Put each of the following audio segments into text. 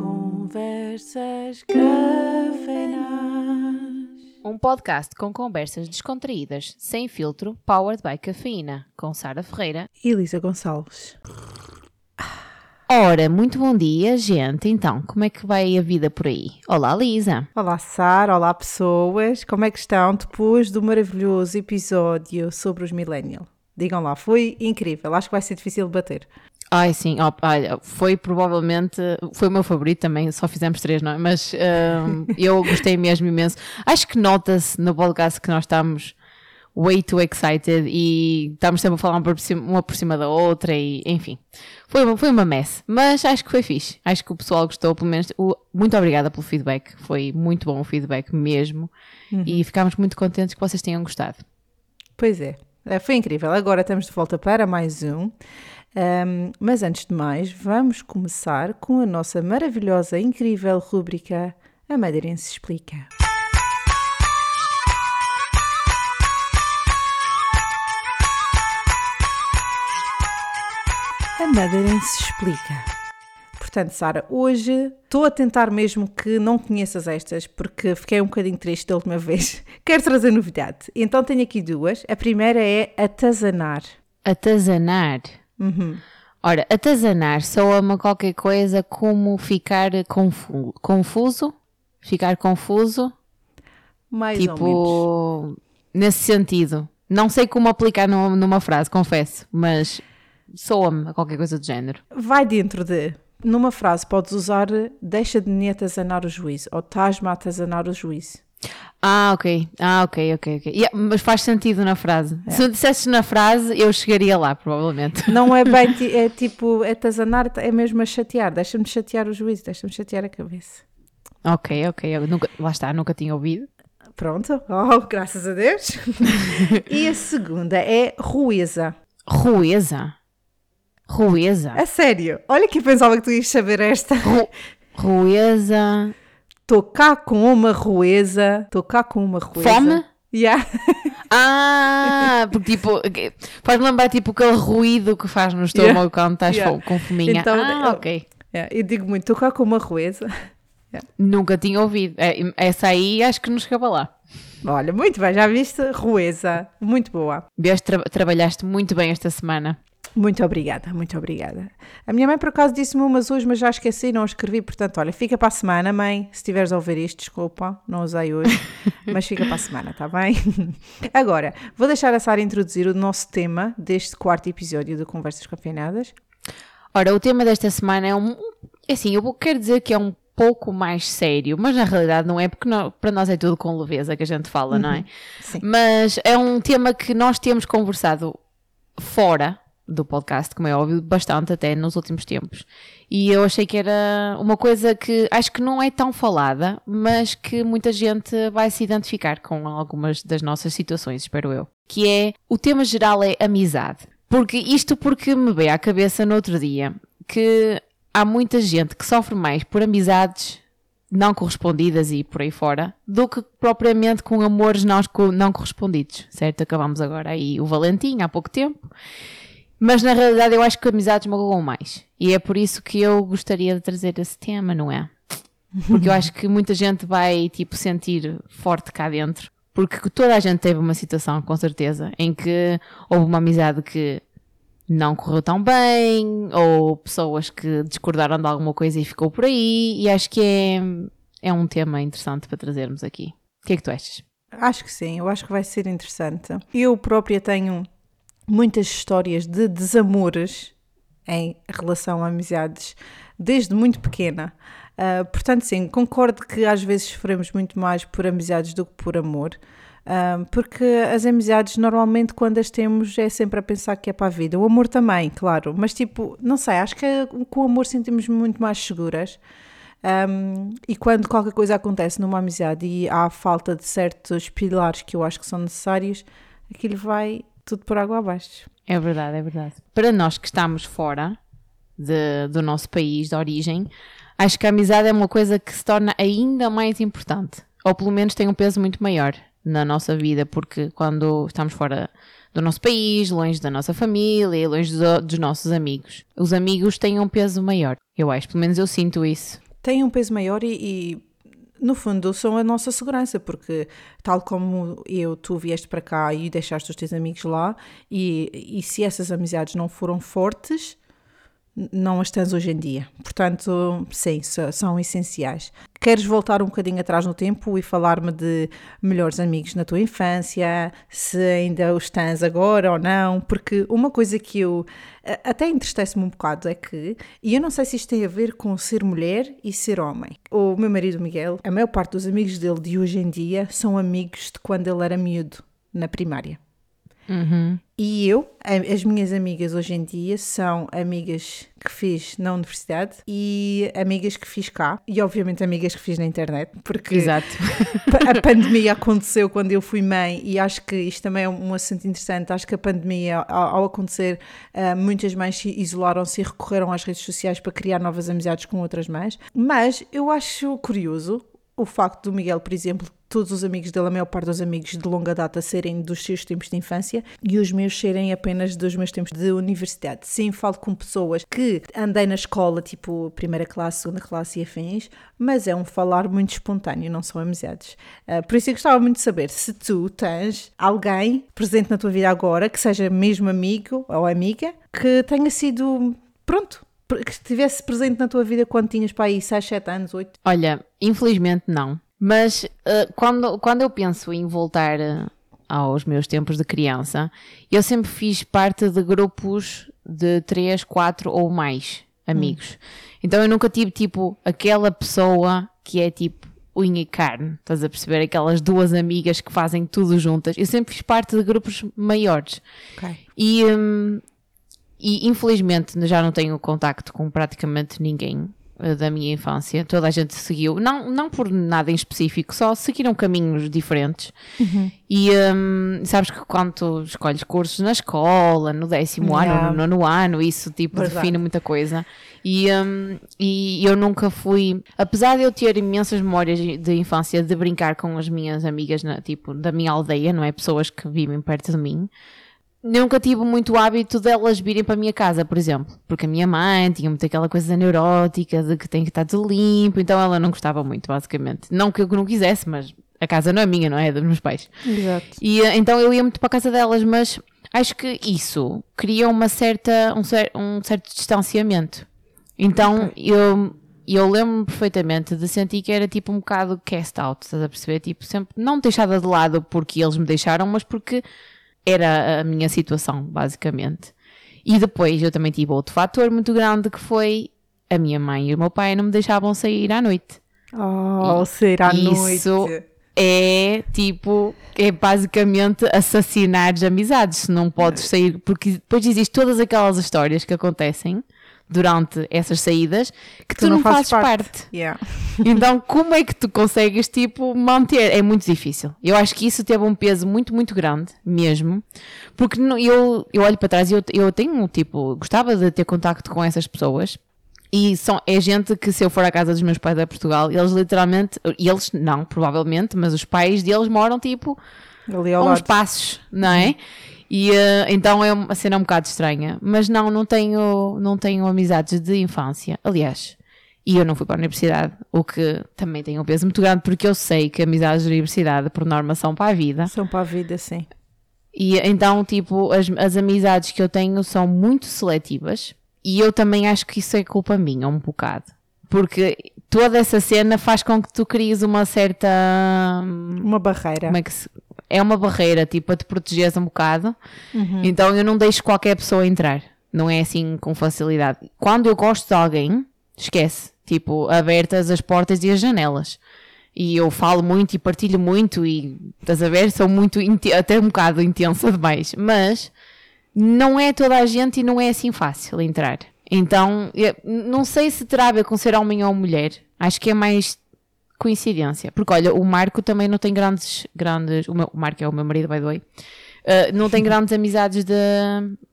conversas cafeinadas. Um podcast com conversas descontraídas, sem filtro, powered by cafeína, com Sara Ferreira. E Lisa Gonçalves. Ora, muito bom dia, gente. Então, como é que vai a vida por aí? Olá, Lisa. Olá, Sara. Olá, pessoas. Como é que estão depois do maravilhoso episódio sobre os Millennial? Digam lá, foi incrível. Acho que vai ser difícil de bater. Ai, sim, olha, foi provavelmente, foi o meu favorito também, só fizemos três, não é? Mas hum, eu gostei mesmo imenso. Acho que nota-se no podcast que nós estamos way too excited e estamos sempre a falar uma por cima, uma por cima da outra e, enfim, foi, uma- foi uma mess. Mas acho que foi fixe. Acho que o pessoal gostou, pelo menos. O- muito obrigada pelo feedback. Foi muito bom o feedback mesmo. E ficámos muito contentes que vocês tenham gostado. Pois é, foi incrível. Agora estamos de volta para mais um. Ahm, mas antes de mais, vamos começar com a nossa maravilhosa, incrível rúbrica A Madeirense Explica. A Madeirense Explica. Portanto, Sara, hoje estou a tentar mesmo que não conheças estas, porque fiquei um bocadinho triste da última vez. Quero trazer novidade. Então tenho aqui duas. A primeira é atazanar. Atazanar. Uhum. Ora, atazanar soa-me a qualquer coisa como ficar confu- confuso. Ficar confuso. Mais ou menos. tipo, nesse sentido. Não sei como aplicar numa, numa frase, confesso, mas soa-me a qualquer coisa do género. Vai dentro de. Numa frase podes usar deixa de me atazanar o juízo ou estás-me a atazanar o juízo. Ah, ok. Ah, ok, ok, ok. Yeah, mas faz sentido na frase. É. Se eu dissesses na frase, eu chegaria lá, provavelmente. Não é bem, é tipo, atazanar é mesmo a chatear. Deixa-me chatear o juízo, deixa-me chatear a cabeça. ok, ok. Eu nunca, lá está, nunca tinha ouvido. Pronto, oh, graças a Deus. e a segunda é rueza. Rueza. Rueza. A sério, olha que eu pensava que tu ias saber esta. Ru- Rueza. Estou cá com uma rueza. Estou cá com uma rueza. Fome? Yeah. Ah, porque tipo, faz-me lembrar tipo aquele ruído que faz no estômago Yeah. quando estás Yeah. com fominha. Então, ah, eu- ok. Yeah, Eu digo muito, estou cá com uma rueza. Nunca tinha ouvido. É, Essa aí acho que nos chegava lá. Olha, muito bem, já viste? Rueza. Muito boa. Vês, tra- trabalhaste muito bem esta semana. Muito obrigada, muito obrigada. A minha mãe por acaso disse-me umas hoje, mas já esqueci, não escrevi, portanto, olha, fica para a semana, mãe. Se estiveres a ouvir isto, desculpa, não usei hoje, mas fica para a semana, tá bem? Agora, vou deixar a Sara introduzir o nosso tema deste quarto episódio do Conversas Cafeinadas. Ora, o tema desta semana é um. Assim, eu quero dizer que é um pouco mais sério, mas na realidade não é, porque nó- para nós é tudo com leveza que a gente fala, não é? Sim. Mas é um tema que nós temos conversado fora do podcast, como é óbvio, bastante até nos últimos tempos. E eu achei que era uma coisa que acho que não é tão falada, mas que muita gente vai se identificar com algumas das nossas situações, espero eu. Que é, o tema geral é amizade. Porque isto porque me veio à cabeça no outro dia que há muita gente que sofre mais por amizades não correspondidas e por aí fora, do que propriamente com amores não, não correspondidos, certo? Acabamos agora aí o Valentim há pouco tempo, mas na realidade eu acho que amizades magoam mais. E é por isso que eu gostaria de trazer esse tema, não é? Porque eu acho que muita gente vai, tipo, sentir forte cá dentro. Porque toda a gente teve uma situação, com certeza, em que houve uma amizade que não correu tão bem, ou pessoas que discordaram de alguma coisa e ficou por aí, e acho que é, é um tema interessante para trazermos aqui. O que é que tu achas? Acho que sim, eu acho que vai ser interessante. Eu própria tenho muitas histórias de desamores em relação a amizades desde muito pequena. Ah, portanto, sim, concordo que às vezes sofremos muito mais por amizades do que por amor. Ah, porque as amizades, normalmente, quando as temos, é sempre a pensar que é para a vida. O amor também, claro, mas tipo, não sei, acho que com o amor sentimos muito mais seguras. Um, e quando qualquer coisa acontece numa amizade e há falta de certos pilares que eu acho que são necessários, aquilo vai tudo por água abaixo. É verdade, é verdade. Para nós que estamos fora de- do nosso país de origem, acho que a amizade é uma coisa que se torna ainda mais importante. Ou pelo menos tem um peso muito maior na nossa vida, porque quando estamos fora do nosso país, longe da nossa família, longe do, dos nossos amigos. Os amigos têm um peso maior, eu acho, pelo menos eu sinto isso. Tem um peso maior e, e no fundo, são a nossa segurança, porque tal como eu, tu vieste para cá e deixaste os teus amigos lá, e, e se essas amizades não foram fortes, não as tens hoje em dia. Portanto, sim, são essenciais. Queres voltar um bocadinho atrás no tempo e falar-me de melhores amigos na tua infância, se ainda os tens agora ou não? Porque uma coisa que eu até entristece-me um bocado é que, e eu não sei se isto tem a ver com ser mulher e ser homem. O meu marido Miguel, a maior parte dos amigos dele de hoje em dia são amigos de quando ele era miúdo, na primária. Uhum. E eu, as minhas amigas hoje em dia são amigas que fiz na universidade e amigas que fiz cá e obviamente amigas que fiz na internet, porque Exato. a pandemia aconteceu quando eu fui mãe e acho que isto também é um assunto interessante. Acho que a pandemia, ao, acontecer, uh, muitas mães se isolaram-se e recorreram às redes sociais para criar novas amizades com outras mães. Mas eu acho curioso o facto do Miguel, por exemplo, todos os amigos dele, a maior parte dos amigos de longa data serem dos seus tempos de infância e os meus serem apenas dos meus tempos de universidade. Sim, falo com pessoas que andei na escola, tipo primeira classe, segunda classe e afins, mas é um falar muito espontâneo, não são amizades. Uh, por isso eu gostava muito de saber se tu tens alguém presente na tua vida agora que seja mesmo amigo ou amiga que tenha sido, pronto, que estivesse presente na tua vida quando tinhas para aí 6, 7 anos, 8? Olha, infelizmente não. Mas uh, quando, quando eu penso em voltar uh, aos meus tempos de criança, eu sempre fiz parte de grupos de 3, 4 ou mais amigos. Hum. Então eu nunca tive tipo aquela pessoa que é tipo unha e carne, estás a perceber? Aquelas duas amigas que fazem tudo juntas. Eu sempre fiz parte de grupos maiores. Okay. E, um, e infelizmente já não tenho contacto com praticamente ninguém da minha infância. Toda a gente seguiu, não, não por nada em específico, só seguiram caminhos diferentes. Uhum. E um, sabes que quando tu escolhes cursos na escola, no décimo yeah. ano, no nono ano, isso tipo Verdade. define muita coisa. E, um, e eu nunca fui, apesar de eu ter imensas memórias de infância de brincar com as minhas amigas, na, tipo, da minha aldeia, não é? Pessoas que vivem perto de mim nunca tive muito hábito delas virem para a minha casa, por exemplo, porque a minha mãe tinha muito aquela coisa neurótica de que tem que estar tudo limpo, então ela não gostava muito, basicamente. Não que eu não quisesse, mas a casa não é minha, não é? É dos meus pais. Exato. E eh, então eu ia muito para a casa delas, mas acho que isso cria uma certa, um, cer um certo distanciamento. Então okay. eu eu lembro-me perfeitamente de sentir que era tipo um bocado cast out, estás a perceber? Tipo, sempre não deixada de lado porque eles me deixaram, mas porque era a minha situação, basicamente. E depois eu também tive outro fator muito grande que foi a minha mãe e o meu pai não me deixavam sair à noite. Oh, e sair à isso noite. É tipo, é basicamente assassinar as amizades se não podes sair, porque depois existem todas aquelas histórias que acontecem durante essas saídas que tu, tu não, não, fazes, parte. parte. Yeah. Então, como é que tu consegues, tipo, manter? É muito difícil. Eu acho que isso teve um peso muito, muito grande, mesmo, porque eu, eu olho para trás e eu, eu tenho, tipo, gostava de ter contacto com essas pessoas. E são, é gente que, se eu for à casa dos meus pais a Portugal, eles literalmente, eles não, provavelmente, mas os pais deles moram, tipo, Ali ao uns passos, não é? Uhum. E uh, então é uma cena um bocado estranha. Mas não, não tenho, não tenho amizades de infância. Aliás, e eu não fui para a universidade, o que também tem um peso muito grande, porque eu sei que amizades de universidade, por norma, são para a vida. São para a vida, sim. E então, tipo, as, as amizades que eu tenho são muito seletivas. E eu também acho que isso é culpa minha, um bocado. Porque toda essa cena faz com que tu cries uma certa. Uma barreira. Como é que se, é uma barreira, tipo, a te protegeres um bocado. Uhum. Então eu não deixo qualquer pessoa entrar. Não é assim com facilidade. Quando eu gosto de alguém, esquece. Tipo, abertas as portas e as janelas. E eu falo muito e partilho muito e, estás a ver, sou muito, até um bocado intensa demais. Mas não é toda a gente e não é assim fácil entrar. Então, não sei se terá a ver com ser homem ou mulher. Acho que é mais coincidência. Porque olha, o Marco também não tem grandes. grandes o, meu, o Marco é o meu marido, by the way. Uh, não tem grandes amizades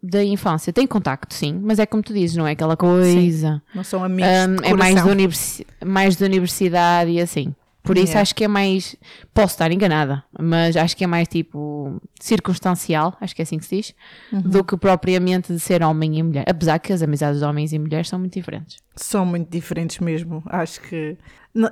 da infância. Tem contacto, sim, mas é como tu dizes, não é aquela coisa. Sim, não são amigos. Um, é mais de, universi mais de universidade e assim. Por isso Yeah. acho que é mais. Posso estar enganada, mas acho que é mais tipo circunstancial, acho que é assim que se diz, Uhum. do que propriamente de ser homem e mulher. Apesar que as amizades de homens e mulheres são muito diferentes. São muito diferentes mesmo. Acho que.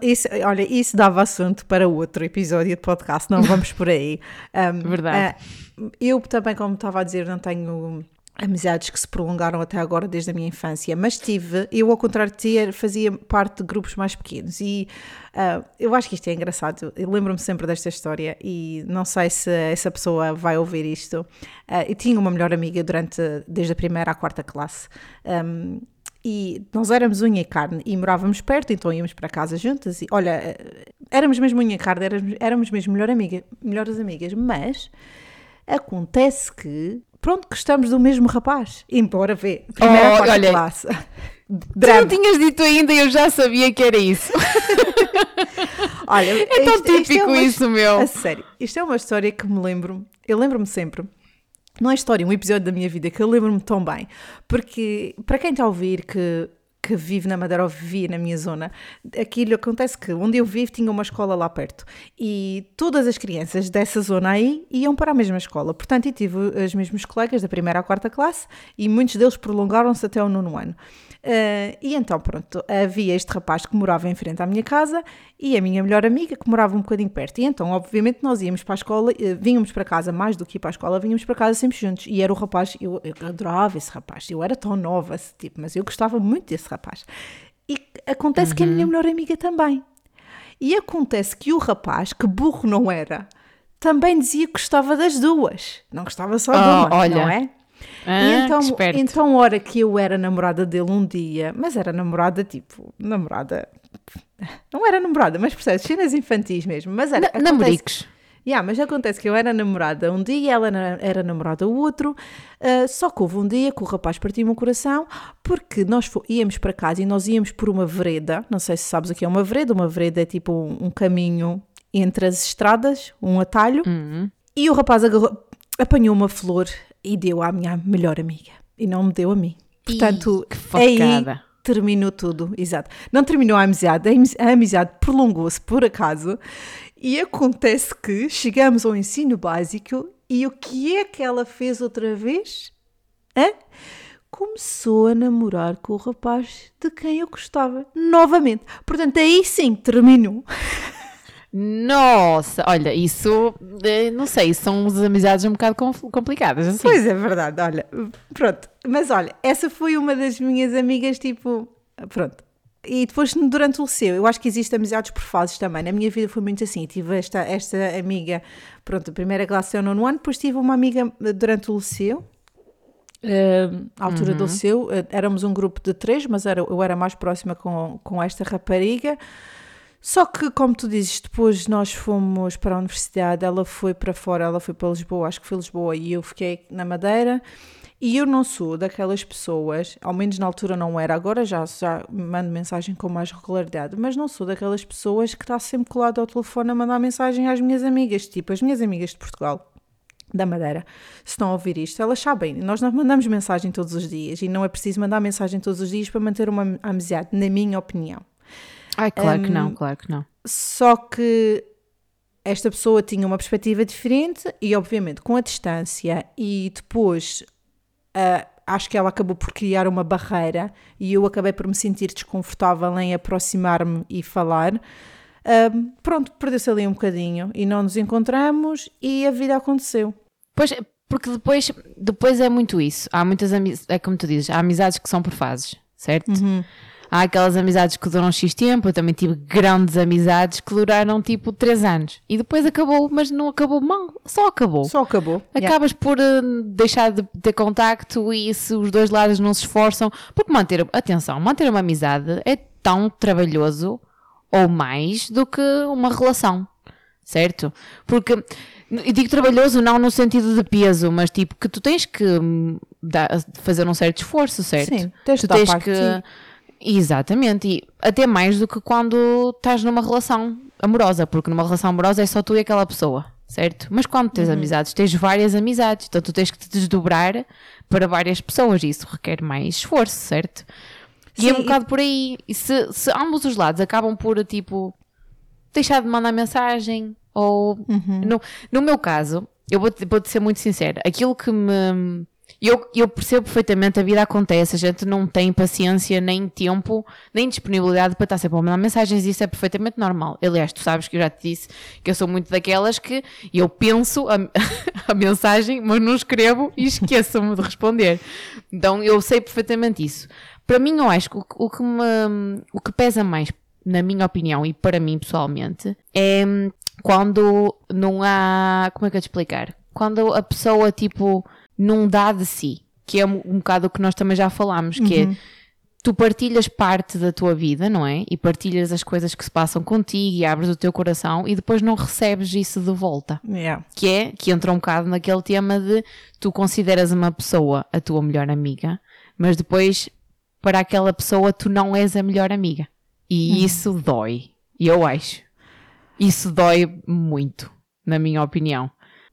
Isso, olha, isso dava assunto para outro episódio de podcast, não vamos por aí. Um, Verdade. ah, eu também, como estava a dizer, não tenho amizades que se prolongaram até agora desde a minha infância, mas tive, eu ao contrário de ti, fazia parte de grupos mais pequenos e ah, eu acho que isto é engraçado, eu lembro-me sempre desta história e não sei se essa pessoa vai ouvir isto. Ah, eu tinha uma melhor amiga durante, desde a primeira à quarta classe. Um, e nós éramos unha e carne e morávamos perto, então íamos para casa juntas. E olha, éramos mesmo unha e carne, éramos, éramos mesmo melhor amiga, melhores amigas, mas acontece que, pronto, gostamos do mesmo rapaz. Embora vê, primeira Oh, quarta olha, classe. Tu não tinhas dito ainda eu já sabia que era isso. Olha, É tão típico isso, meu. A sério, isto é uma história que me lembro, eu lembro-me sempre. Não é história, é um episódio da minha vida que eu lembro-me tão bem. Porque, para quem está a ouvir que, que vive na Madeira ou vivia na minha zona, aquilo acontece que onde eu vivo tinha uma escola lá perto. E todas as crianças dessa zona aí iam para a mesma escola. Portanto, eu tive os mesmos colegas da primeira à quarta classe e muitos deles prolongaram-se até o nono ano. Eh, e então, pronto, havia este rapaz que morava em frente à minha casa e a minha melhor amiga que morava um bocadinho perto. E então, obviamente, nós íamos para a escola, eh, vínhamos para casa mais do que ir para a escola, vínhamos para casa sempre juntos. E era o rapaz, eu, eu adorava esse rapaz, eu era tão nova, esse tipo, mas eu gostava muito desse rapaz. E acontece que a minha melhor amiga também. E acontece que o rapaz, que burro não era, também dizia que gostava das duas. Não gostava só de Oh, uma, olha. não é? Ah, então, esperto. então, hora que eu era namorada dele um dia, mas era namorada tipo, namorada. Não era namorada, mas percebes, cenas infantis mesmo. Mas era. Na- acontece- Namoricos. Yeah, mas acontece que eu era namorada um dia e ela era namorada o outro, ah, só que houve um dia que o rapaz partiu-me o coração porque nós íamos para casa e nós íamos por uma vereda, não sei se sabes o que é uma vereda, uma vereda é tipo um, um caminho entre as estradas, um atalho, Uhum. e o rapaz agarrou- apanhou uma flor e deu à minha melhor amiga e não me deu a mim. Portanto, que aí terminou tudo, exato. Não terminou a amizade, a amiz- a amizade prolongou-se por acaso e acontece que chegamos ao ensino básico e o que é que ela fez outra vez? Hã? Começou a namorar com o rapaz de quem eu gostava, novamente. Portanto, aí sim terminou. Nossa, olha, isso, eh, não sei, são umas amizades um bocado complicadas, assim. Pois é verdade, olha, pronto. Mas olha, essa foi uma das minhas amigas, tipo, pronto. E depois, durante o liceu, eu acho que existem amizades por fases também. Na minha vida foi muito assim. Tive esta, esta amiga, pronto, a primeira classe é o nono ano, depois tive uma amiga eh, durante o liceu. eh, à altura do liceu, éramos um grupo de três, mas era, eu era mais próxima com, com esta rapariga. Só que, como tu dizes, depois nós fomos para a universidade, ela foi para fora, ela foi para Lisboa, acho que foi Lisboa, e eu fiquei na Madeira. E eu não sou daquelas pessoas, ao menos na altura não era, agora já, já mando mensagem com mais regularidade, mas não sou daquelas pessoas que está sempre colado ao telefone a mandar mensagem às minhas amigas, tipo as minhas amigas de Portugal da Madeira, se estão a ouvir isto, elas sabem, nós não mandamos mensagem todos os dias e não é preciso mandar mensagem todos os dias para manter uma amizade, na minha opinião. Ai, claro que Hum, não, claro que não. Só que esta pessoa tinha uma perspectiva diferente e, obviamente, com a distância e depois ah, acho que ela acabou por criar uma barreira e eu acabei por me sentir desconfortável em aproximar-me e falar. Pronto, perdeu-se ali um bocadinho e não nos encontramos e a vida aconteceu. Pois, porque depois, depois é muito isso. Há muitas amizades, é como tu dizes, há amizades que são por fases, certo? Há aquelas amizades que duram X tempo, eu também tive grandes amizades que duraram tipo 3 anos. E depois acabou, mas não acabou mal, só acabou. Só acabou. Yeah. Acabas por eh, deixar de ter contacto e se os dois lados não se esforçam, porque manter, atenção, manter uma amizade é tão trabalhoso ou mais do que uma relação, certo? Porque, eu digo trabalhoso não no sentido de peso, mas tipo que tu tens que hum, dar- fazer um certo esforço, certo? Sim, tens tu tens que. Exatamente, e até mais do que quando estás numa relação amorosa, porque numa relação amorosa é só tu e aquela pessoa, certo? Mas quando Uhum. tens amizades, tens várias amizades, então tu tens que te desdobrar para várias pessoas e isso requer mais esforço, certo? E é Sim, um e- bocado por aí. E se, se ambos os lados acabam por tipo deixar de mandar mensagem, ou Uhum. no, no meu caso, eu vou-te vou ser muito sincera, aquilo que me. Eu, eu percebo perfeitamente, a vida acontece, a gente não tem paciência, nem tempo, nem disponibilidade para estar sempre a mandar mensagens, isso é perfeitamente normal. Aliás, tu sabes que eu já te disse que eu sou muito daquelas que eu penso a, a mensagem, mas não escrevo e esqueço-me de responder. Então eu sei perfeitamente isso. Para mim, eu acho que o, o que me, o que pesa mais, na minha opinião e para mim pessoalmente, é quando não há. Como é que eu te explicar? Quando a pessoa, tipo, não dá de si. Que é um, um bocado o que nós também já falámos, que é tu partilhas parte da tua vida, não é? E partilhas as coisas que se passam contigo e abres o teu coração e depois não recebes isso de volta. Yeah. Que é, que entra um bocado naquele tema de tu consideras uma pessoa a tua melhor amiga, mas depois para aquela pessoa tu não és a melhor amiga. E isso dói. E eu acho. Isso dói muito, na minha opinião.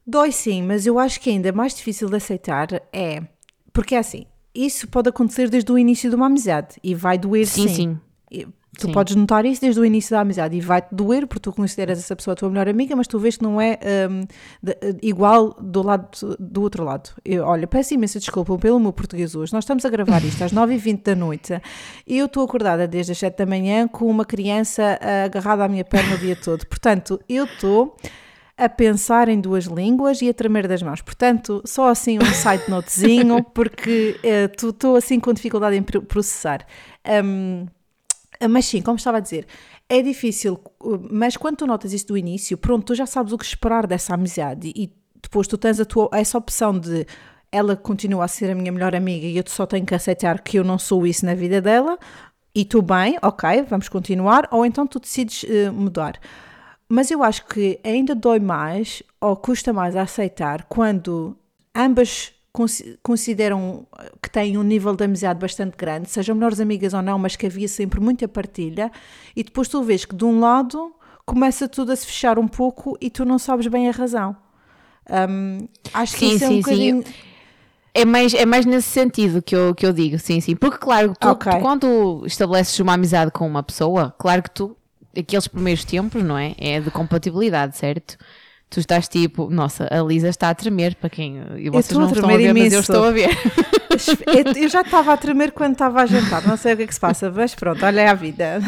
Dói sim, mas eu acho que ainda mais difícil de aceitar é. Porque é assim, isso pode acontecer desde o início de uma amizade e vai doer Sim, sim. sim. E Tu Sim. podes notar isso desde o início da amizade e vai-te doer porque tu consideras essa pessoa a tua melhor amiga, mas tu vês que não é hum, de- igual do lado do outro lado. Eu, olha, peço imensa desculpa pelo meu português hoje. Nós estamos a gravar isto às 9h20 da noite e eu estou acordada desde as 7 da manhã com uma criança ah, agarrada à minha perna o dia todo. Portanto, eu estou a pensar em duas línguas e a tremer das mãos. Portanto, só assim um side notezinho, porque eh, estou assim com dificuldade em pro- processar. Hum, mas sim, como estava a dizer, é difícil, uh, mas quando tu notas isso do início, pronto, tu já sabes o que esperar dessa amizade e depois tu tens a tua, essa opção de ela continua a ser a minha melhor amiga e eu só tenho que aceitar que eu não sou isso na vida dela e tu bem, ok, vamos continuar, ou então tu decides eh, mudar. Mas eu acho que ainda dói mais ou custa mais a aceitar quando ambas consi- consideram que têm um nível de amizade bastante grande, sejam melhores amigas ou não, mas que havia sempre muita partilha, e depois tu vês que de um lado começa tudo a se fechar um pouco e tu não sabes bem a razão. Hum, acho que Sim, isso é um sim, sim. bocadinho. É mais, é mais nesse sentido que eu, que eu digo, sim, sim. Porque, claro, tu, Ok. tu quando estabeleces uma amizade com uma pessoa, claro que tu, aqueles primeiros tempos, não é? É de compatibilidade, certo? Tu estás tipo, nossa, a Lisa está a tremer para quem. E vocês não estão a ver, mas eu imenso. estou a ver. Eu- já estava a tremer quando estava a jantar, não sei o que é que se passa, mas pronto, olha a vida.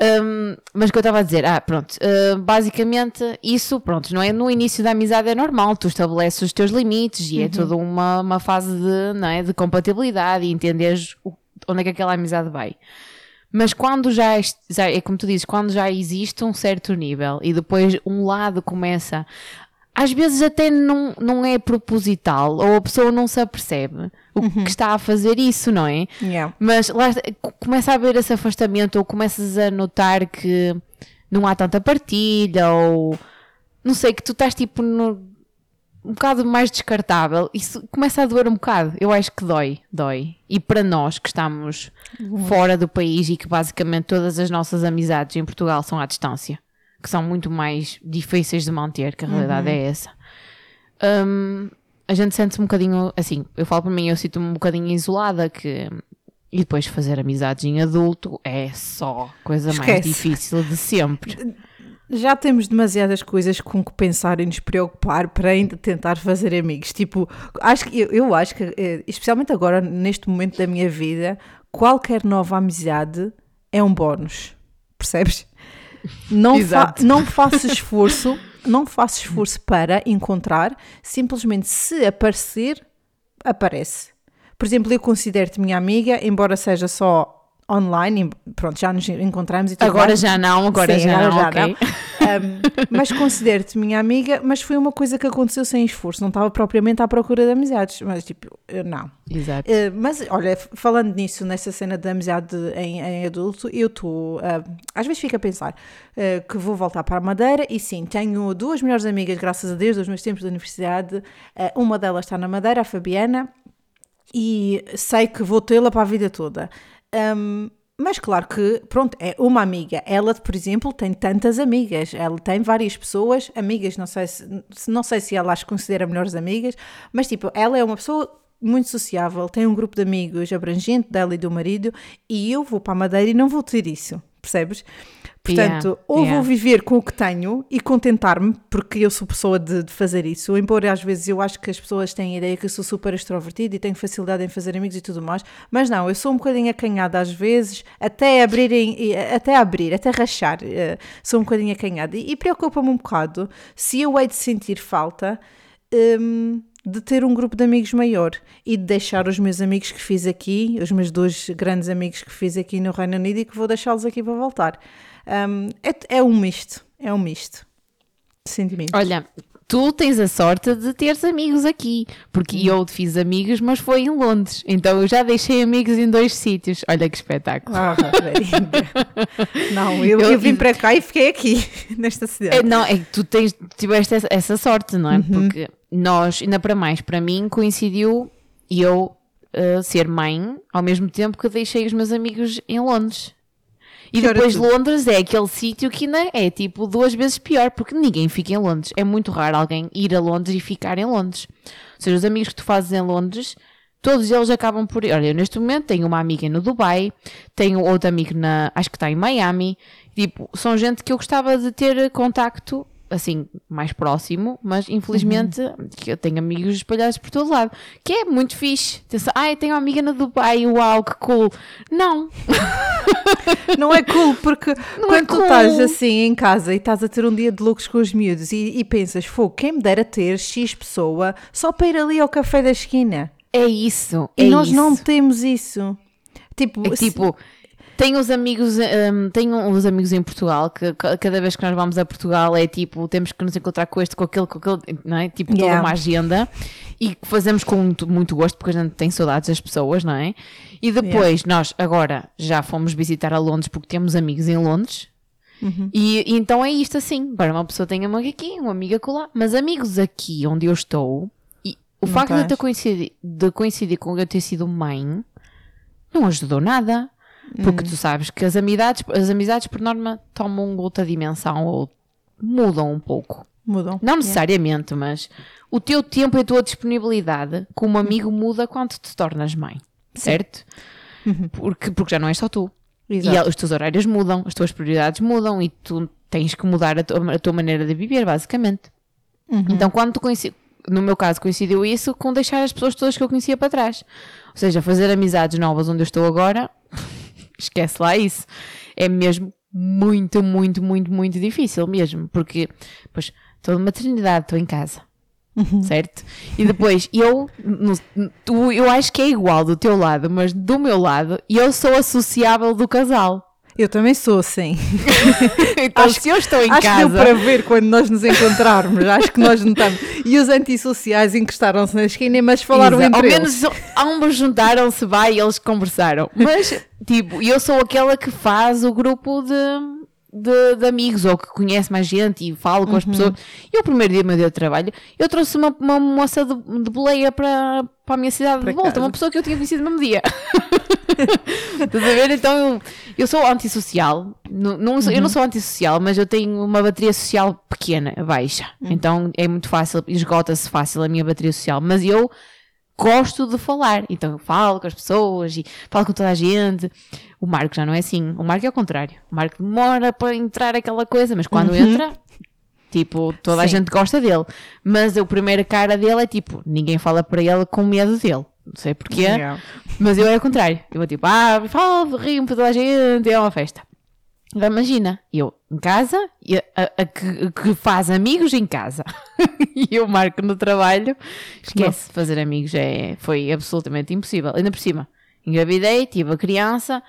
Um, mas o que eu estava a dizer, ah, pronto, uh, basicamente isso, pronto, não é? No início da amizade é normal, tu estabeleces os teus limites e é toda uma, uma fase de, não é, de compatibilidade e entenderes o- onde é que aquela amizade vai. Mas quando já, é como tu dizes, quando já existe um certo nível e depois um lado começa, às vezes até não, não é proposital ou a pessoa não se apercebe o que está a fazer isso, não é? Yeah. Mas lá começa a haver esse afastamento ou começas a notar que não há tanta partilha ou não sei, que tu estás tipo no, um bocado mais descartável. Isso começa a doer um bocado. Eu acho que dói, dói. E para nós que estamos fora do país e que basicamente todas as nossas amizades em Portugal são à distância, que são muito mais difíceis de manter, que a realidade é essa. Hum, a gente sente-se um bocadinho assim, eu falo para mim, eu sinto-me um bocadinho isolada que e depois fazer amizades em adulto é só coisa mais Esquece. difícil de sempre. Já temos demasiadas coisas com que pensar e nos preocupar para ainda tentar fazer amigos. Tipo, acho que eu, eu acho que, eh, especialmente agora, neste momento da minha vida, qualquer nova amizade é um bónus. Percebes? Não, fa não faço esforço, não faço esforço para encontrar, simplesmente se aparecer, aparece. Por exemplo, eu considero-te minha amiga, embora seja só online, pronto, já nos encontramos e tudo Agora mais. já não, agora Sim, já agora não, já não. Um, mas considero-te minha amiga, mas foi uma coisa que aconteceu sem esforço, não estava propriamente à procura de amizades, mas tipo, não. Exato. Uh, mas olha, falando nisso, nessa cena de amizade em, em adulto, eu estou, uh, às vezes fico a pensar uh, que vou voltar para a Madeira e sim, tenho duas melhores amigas, graças a Deus, dos meus tempos de universidade. Uh, uma delas está na Madeira, a Fabiana, e sei que vou tê-la para a vida toda. Um, mas claro que, pronto, é uma amiga. Ela, por exemplo, tem tantas amigas. Ela tem várias pessoas, amigas, não sei se, não sei se ela as considera melhores amigas, mas tipo, ela é uma pessoa muito sociável, tem um grupo de amigos abrangente dela e do marido, e eu vou para a Madeira e não vou ter isso. Percebes? Portanto, Yeah, ou yeah. vou viver com o que tenho e contentar-me, porque eu sou pessoa de, de fazer isso, embora às vezes eu acho que as pessoas têm a ideia que eu sou super extrovertida e tenho facilidade em fazer amigos e tudo mais, mas não, eu sou um bocadinho acanhada às vezes, até abrirem, e- até abrir, até rachar, eh, sou um bocadinho acanhada e, e preocupa-me um bocado se eu hei de sentir falta hum, de ter um grupo de amigos maior e de deixar os meus amigos que fiz aqui, os meus dois grandes amigos que fiz aqui no Reino Unido e que vou deixá-los aqui para voltar. Hum, é, é um misto, é um misto de sentimentos. Olha, tu tens a sorte de teres amigos aqui, porque Hum. eu fiz amigos, mas foi em Londres, então eu já deixei amigos em dois sítios. Olha que espetáculo. Ah. Não, eu, Eu- eu vim para cá e fiquei aqui, nesta É, cidade. não, é que tu tens, tiveste essa, essa sorte, não é? Uhum. Porque nós, ainda para mais, para mim, coincidiu eu uh, ser mãe ao mesmo tempo que deixei os meus amigos em Londres. E depois? Londres é aquele sítio que ainda é tipo duas vezes pior, porque ninguém fica em Londres. É muito raro alguém ir a Londres e ficar em Londres. Ou seja, os amigos que tu fazes em Londres, todos eles acabam por. Olha, eu neste momento tenho uma amiga no Dubai, tenho outro amigo na. acho que está em Miami. Tipo, são gente que eu gostava de ter contacto, assim, mais próximo, mas infelizmente que eu tenho amigos espalhados por todo lado. Que é muito fixe. Pensa, ah, eu tenho uma amiga no Dubai, uau, que cool. Não, Não é cool, porque Não é quando tu cool. estás assim em casa e estás a ter um dia de loucos com os miúdos e, e pensas, fogo, quem me dera ter X pessoa só para ir ali ao café da esquina. é isso. E é nós isso. não temos isso. Tipo, É que, se- tipo, tenho os amigos, hum, tenho uns amigos em Portugal que ca- cada vez que nós vamos a Portugal é tipo, temos que nos encontrar com este, com aquele, com aquele, não é? Tipo, toda Yeah. uma agenda e que fazemos com muito, muito gosto porque a gente tem saudades das pessoas, não é? E depois nós agora já fomos visitar a Londres porque temos amigos em Londres. Uhum. E, e então é isto assim. Agora uma pessoa tem amigo aqui, uma amiga colar, mas amigos aqui onde eu estou, e o Não facto de eu ter tens? coincidido, de coincidir com eu ter sido mãe não ajudou nada. Porque tu sabes que as amizades, as amizades por norma tomam outra dimensão ou mudam um pouco. mudam. Não necessariamente, mas o teu tempo e a tua disponibilidade como amigo muda quando te tornas mãe, certo? Porque, porque já não és só tu. Exato. E os teus horários mudam, as tuas prioridades mudam e tu tens que mudar a tua, a tua maneira de viver, basicamente. Então, quando tu conheci, no meu caso, coincidiu isso com deixar as pessoas todas que eu conhecia para trás. Ou seja, fazer amizades novas onde eu estou agora, esquece lá isso. É mesmo muito, muito, muito, muito difícil mesmo. Porque, pois, estou de maternidade, estou em casa. Certo? E depois, eu, tu, eu acho que é igual do teu lado, mas do meu lado, eu sou associável do casal. Eu também sou assim. Então, Acho- se eu estou em acho que deu casa. para ver quando nós nos encontrarmos. acho que nós notamos. E os antissociais encostaram-se na esquina, mas falaram Exato. entre Ao eles. menos ambos juntaram-se bem e eles conversaram. Mas, tipo, eu sou aquela que faz o grupo de, de, de amigos ou que conhece mais gente e falo com as Uhum. pessoas. E o primeiro dia meu dia de trabalho, eu trouxe uma, uma moça de, de boleia para, para a minha cidade Para de volta, casa. uma pessoa que eu tinha conhecido no mesmo dia. Estás a ver? Então eu, eu sou antissocial. Não, não sou- Eu Uhum. não sou antissocial, mas eu tenho uma bateria social pequena, baixa. Uhum. Então é muito fácil, esgota-se fácil a minha bateria social. Mas eu gosto de falar. Então eu falo com as pessoas e falo com toda a gente. O Marco já não é assim. O Marco é o contrário. O Marco demora para entrar aquela coisa, mas quando entra. Tipo, toda a Sim. gente gosta dele. Mas a primeira cara dele é tipo, ninguém fala para ele com medo dele. Não sei porquê. Yeah. Mas eu é o contrário. Eu vou tipo, ah, falo, rio para toda a gente, é uma festa. Agora imagina, eu em casa, e a, a- que, que faz amigos em casa, e eu marco no trabalho, esquece, fazer amigos é, foi absolutamente impossível. Ainda por cima, engravidei, tive a criança,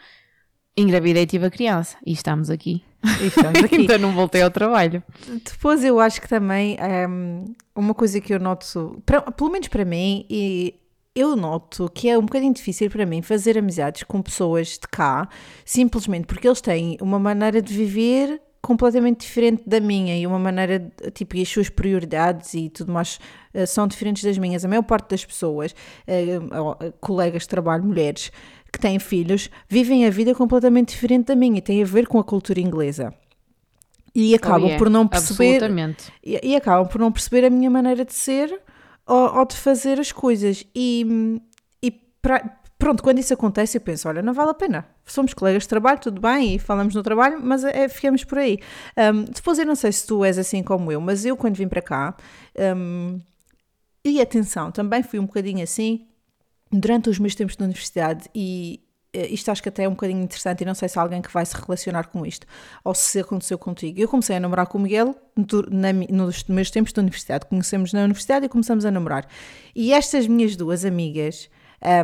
engravidei, tive a criança, e estamos aqui. E estamos aqui. então não voltei ao trabalho. Depois eu acho que também hum, uma coisa que eu noto, pelo menos para mim, e eu noto que é um bocadinho difícil para mim fazer amizades com pessoas de cá, simplesmente porque eles têm uma maneira de viver completamente diferente da minha e uma maneira, de- tipo, e as suas prioridades e tudo mais eh, são diferentes das minhas. A maior parte das pessoas, eh, ó, colegas de trabalho, mulheres que têm filhos, vivem a vida completamente diferente da minha e tem a ver com a cultura inglesa. E acabam Oh, yeah, por não perceber e, e acabam por não perceber a minha maneira de ser ou, de fazer as coisas. E, e para, pronto, quando isso acontece, eu penso: olha, não vale a pena. Somos colegas de trabalho, tudo bem, e falamos no trabalho, mas é, ficamos por aí. Um, depois, eu não sei se tu és assim como eu, mas eu, quando vim para cá, um, e atenção, também fui um bocadinho assim durante os meus tempos de universidade, e isto acho que até é um bocadinho interessante e não sei se há alguém que vai se relacionar com isto ou se aconteceu contigo. Eu comecei a namorar com o Miguel na, nos meus tempos de universidade. Conhecemos na universidade e começamos a namorar. E estas minhas duas amigas,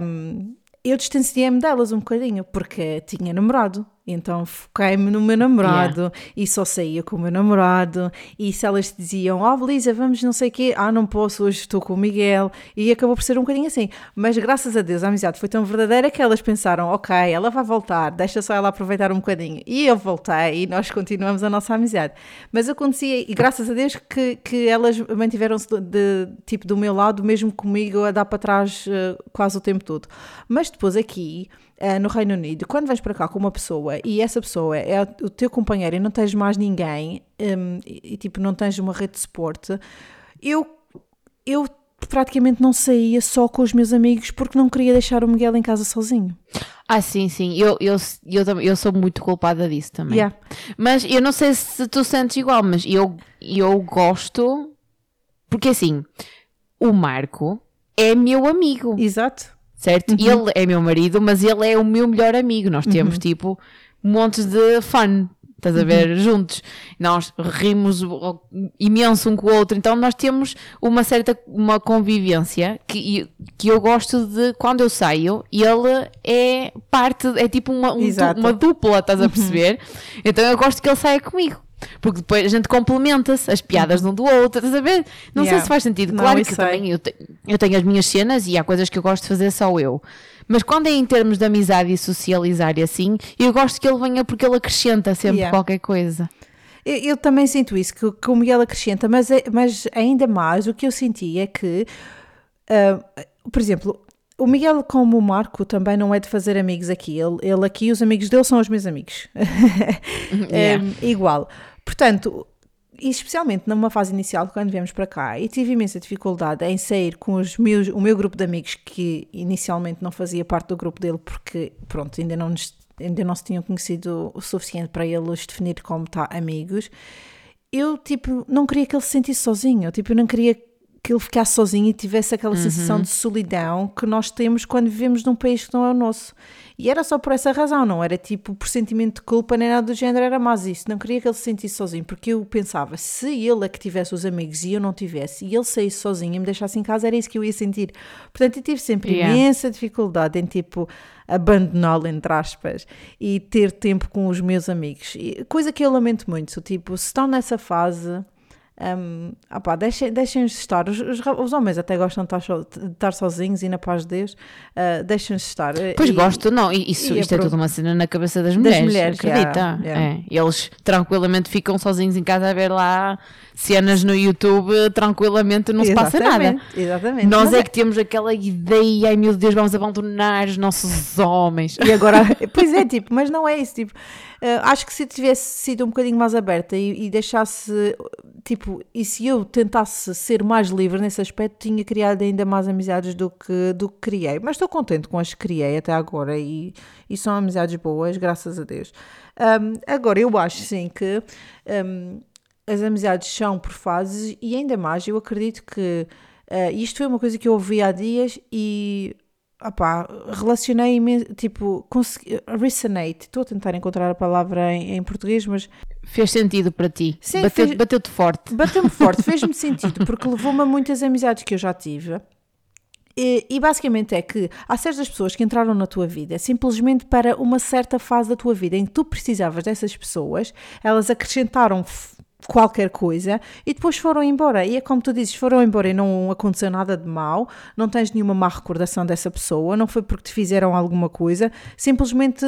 um, eu distanciei-me delas um bocadinho porque tinha namorado. Então foquei-me no meu namorado yeah. e só saía com o meu namorado. E se elas diziam, oh, Belisa, vamos não sei o quê, ah, não posso, hoje estou com o Miguel. E acabou por ser um bocadinho assim. Mas graças a Deus a amizade foi tão verdadeira que elas pensaram, ok, ela vai voltar, deixa só ela aproveitar um bocadinho. E eu voltei e nós continuamos a nossa amizade. Mas acontecia, e graças a Deus que, que elas mantiveram-se de, de, tipo do meu lado, mesmo comigo a dar para trás uh, quase o tempo todo. Mas depois aqui uh, no Reino Unido, quando vais para cá com uma pessoa e essa pessoa é o teu companheiro e não tens mais ninguém um, e, e, tipo não tens uma rede de suporte, eu, eu praticamente não saía só com os meus amigos porque não queria deixar o Miguel em casa sozinho. Ah, sim, sim. Eu, eu, eu, eu sou muito culpada disso também. Yeah. Mas eu não sei se tu sentes igual, mas eu, eu gosto. Porque assim, o Marco é meu amigo. Exato certo? Uhum. Ele é meu marido, mas ele é o meu melhor amigo. Nós temos uhum. tipo montes de fun, estás a uhum. ver, uhum. juntos. Nós rimos imenso um com o outro, então nós temos uma certa uma convivência que, que eu gosto de quando eu saio, ele é parte, é tipo uma, um, uma dupla, estás a uhum. perceber? Então eu gosto que ele saia comigo. Porque depois a gente complementa-se, as piadas de um do outro, estás a ver? Não yeah. sei se faz sentido. Não, claro que sei. também eu, te, eu tenho as minhas cenas e há coisas que eu gosto de fazer só eu. Mas quando é em termos de amizade e socializar e assim, eu gosto que ele venha porque ele acrescenta sempre yeah. qualquer coisa. Eu, eu, também sinto isso, que, o Miguel acrescenta, mas, é, mas ainda mais o que eu senti é que, uh, por exemplo, o Miguel, como o Marco, também não é de fazer amigos aqui. Ele, ele aqui, os amigos dele são os meus amigos. yeah. é, igual. Portanto, e especialmente numa fase inicial, quando viemos para cá, e tive imensa dificuldade em sair com os meus, o meu grupo de amigos, que inicialmente não fazia parte do grupo dele, porque, pronto, ainda não, nos, ainda não se tinham conhecido o suficiente para eles definir como tá amigos. Eu, tipo, não queria que ele se sentisse sozinho, tipo, eu não queria que ele ficasse sozinho e tivesse aquela uhum. sensação de solidão que nós temos quando vivemos num país que não é o nosso. E era só por essa razão, não era tipo por sentimento de culpa nem nada do género, era mais isso. Não queria que ele se sentisse sozinho, porque eu pensava, se ele é que tivesse os amigos e eu não tivesse, e ele saísse sozinho e me deixasse em casa, era isso que eu ia sentir. Portanto, eu tive sempre yeah. imensa dificuldade em tipo abandoná-lo, entre aspas, e ter tempo com os meus amigos. Coisa que eu lamento muito, tipo, se estão nessa fase um, deixem, deixem-nos estar. Os, os, os, homens até gostam de estar, so, de estar, sozinhos e na paz de Deus. Uh, deixem-nos estar. Pois e, gosto, não. Isso, e isto é, é tudo uma cena na cabeça das mulheres. Das mulheres acredita? Yeah, yeah. É. Eles tranquilamente ficam sozinhos em casa a ver lá cenas no YouTube, tranquilamente não se passa nada. Exatamente. Nós é, é que temos aquela ideia, ai meu Deus, vamos abandonar os nossos homens. E agora, pois é, tipo, mas não é isso. Tipo, uh, acho que se tivesse sido um bocadinho mais aberta e, e deixasse tipo, e se eu tentasse ser mais livre nesse aspecto, tinha criado ainda mais amizades do que, do que criei. Mas estou contente com as que criei até agora e, e são amizades boas, graças a Deus. Um, agora, eu acho sim que um, as amizades são por fases e ainda mais, eu acredito que uh, isto foi uma coisa que eu ouvi há dias e opá, relacionei tipo, consegui, resonate, estou a tentar encontrar a palavra em, em português, mas... Fez sentido para ti? Sim, Bateu, bateu-te forte? Bateu-me forte, fez-me sentido, porque levou-me a muitas amizades que eu já tive. E, e, basicamente é que há certas pessoas que entraram na tua vida simplesmente para uma certa fase da tua vida em que tu precisavas dessas pessoas, elas acrescentaram qualquer coisa e depois foram embora. E é como tu dizes, foram embora e não aconteceu nada de mal, não tens nenhuma má recordação dessa pessoa, não foi porque te fizeram alguma coisa, simplesmente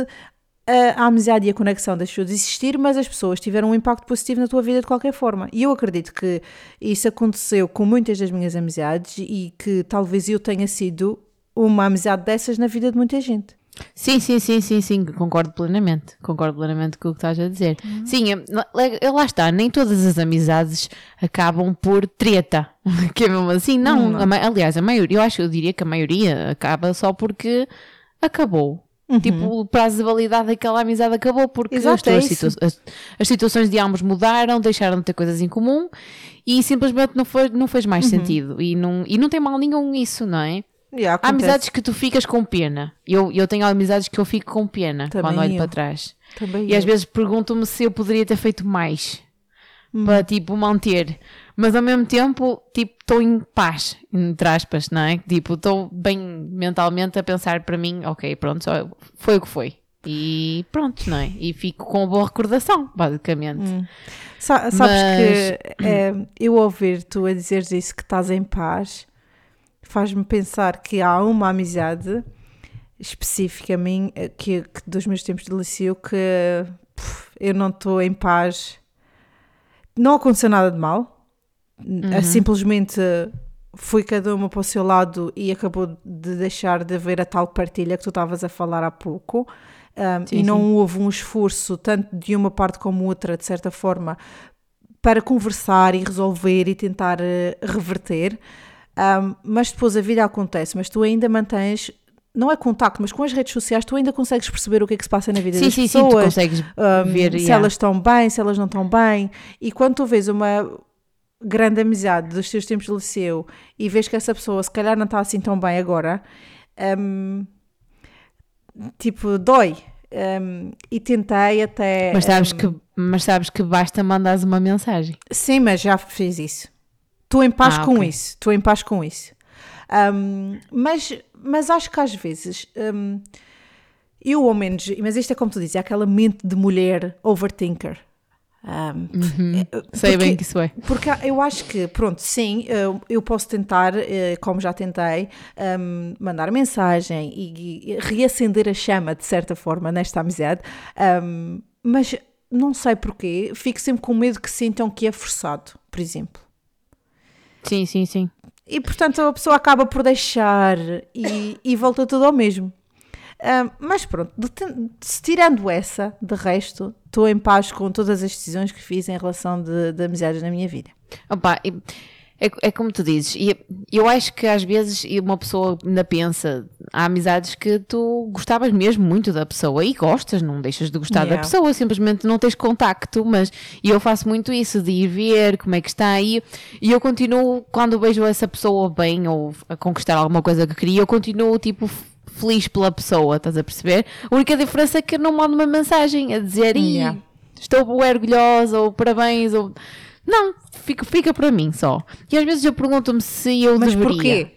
a, a amizade e a conexão deixou de existir, mas as pessoas tiveram um impacto positivo na tua vida de qualquer forma. E eu acredito que isso aconteceu com muitas das minhas amizades e que talvez eu tenha sido uma amizade dessas na vida de muita gente. Sim, sim, sim, sim, sim, concordo plenamente. Concordo plenamente com o que estás a dizer. Uhum. Sim, é, é, lá está, nem todas as amizades acabam por treta. Que é mesmo assim, não. não. A, aliás, a maioria, eu acho, eu diria que a maioria acaba só porque acabou. Tipo, o prazo de validade daquela amizade acabou porque as, Exato, é tuas isso. situa- as, as situações de ambos mudaram, deixaram de ter coisas em comum e simplesmente não, foi, não fez Uhum. mais sentido. E não, e não tem mal nenhum isso, não é? Yeah, Há amizades que tu ficas com pena. Eu, eu tenho amizades que eu fico com pena Também quando olho eu. para trás. Também E às eu. vezes pergunto-me se eu poderia ter feito mais Hum. para tipo manter. Mas ao mesmo tempo, tipo, estou em paz, entre aspas, não é? Tipo, estou bem mentalmente a pensar para mim, ok, pronto, só foi o que foi. E pronto, não é? E fico com boa recordação, basicamente. Hum. Sa- sabes Mas- que é, eu ouvir tu a dizeres isso que estás em paz faz-me pensar que há uma amizade específica a mim eh, que, que dos meus tempos de liceu que puf, eu não estou em paz. Não aconteceu nada de mal. É simplesmente foi cada uma para o seu lado e acabou de deixar de haver a tal partilha que tu estavas a falar há pouco. Um, Sim, e não sim. houve um esforço tanto de uma parte como outra de certa forma para conversar e resolver e tentar eh, reverter Um, mas depois a vida acontece mas tu ainda mantens não é contacto, mas com as redes sociais tu ainda consegues perceber o que é que se passa na vida Sim, das sim, sim, tu pessoas consegues um, ver. se yeah. elas estão bem, se elas não estão bem. E quando tu vês uma grande amizade dos teus tempos de liceu e vês que essa pessoa se calhar não está assim tão bem agora, um, tipo, dói. Um, e tentei até. Mas sabes, que, mas sabes que basta mandares uma mensagem. Sim, mas já fiz isso. Estou em paz Ah, com ok. isso. Estou em paz com isso. Um, mas, mas acho que às vezes. um, eu, ao menos, mas isto é como tu dizes, é aquela mente de mulher overthinker. Um, Sei Porque- bem que isso é. Porque eu acho que, pronto, sim, eu- eu posso tentar, eh, como já tentei, hum, mandar mensagem e, e reacender a chama, de certa forma, nesta amizade, hum, mas não sei porquê, fico sempre com medo que sintam que é forçado, por exemplo. Sim, sim, sim. E, portanto, a pessoa acaba por deixar e, e volta tudo ao mesmo. Mas pronto, de se tirando essa, de resto, estou em paz com todas as decisões que fiz em relação de, de amizades na minha vida. Opa, e- é, é como tu dizes, e eu acho que às vezes uma pessoa ainda pensa, há amizades que tu gostavas mesmo muito da pessoa e gostas, não deixas de gostar da Yeah. pessoa, simplesmente não tens contacto, mas e eu faço muito isso de ir ver como é que está aí e eu continuo, quando vejo essa pessoa bem ou a conquistar alguma coisa que queria, eu continuo tipo feliz pela pessoa, estás a perceber? A única diferença é que eu não mando uma mensagem a dizer "Ih, Yeah. estou orgulhosa ou parabéns ou não, fica, fica para mim só. E às vezes eu pergunto-me se eu Mas deveria. porquê?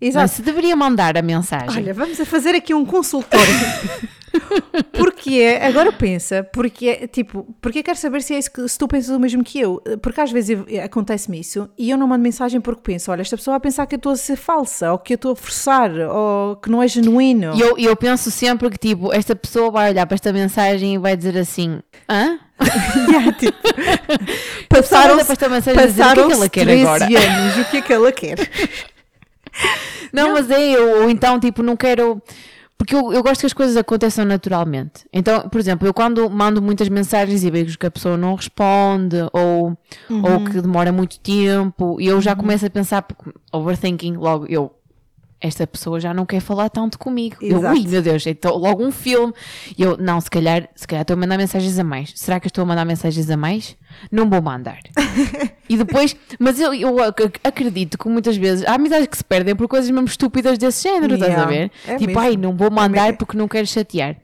Exato. se deveria mandar a mensagem. Olha, vamos a fazer aqui um consultório. porque é, agora pensa, porque é, tipo, porque quero saber se é isso que, se tu pensas o mesmo que eu, porque às vezes eu- acontece-me isso e eu não mando mensagem porque penso, olha, esta pessoa vai pensar que eu estou a ser falsa, ou que eu estou a forçar, ou que não é genuíno. E eu, eu penso sempre que, tipo, esta pessoa vai olhar para esta mensagem e vai dizer assim: hã? Yeah, tipo, passaram-se esta mensagem e dizer, o que é que ela quer 13 agora? anos, o que é que ela quer? Não, mas é, eu, ou então, tipo, não quero. Porque eu, eu gosto que as coisas aconteçam naturalmente. Então, por exemplo, eu quando mando muitas mensagens e vejo que a pessoa não responde ou, Uhum. ou que demora muito tempo, e eu já começo a pensar, porque overthinking, logo eu. Esta pessoa já não quer falar tanto comigo. Eu, Exato. ui, meu Deus, então logo um filme. E eu, não, se calhar, se calhar estou a mandar mensagens a mais. Será que eu estou a mandar mensagens a mais? Não vou mandar. E depois, mas eu, eu ac- acredito que muitas vezes há amizades que se perdem por coisas mesmo estúpidas desse género, estás a Yeah, ver? é tipo, mesmo. ai, não vou mandar mesmo. porque não quero chatear.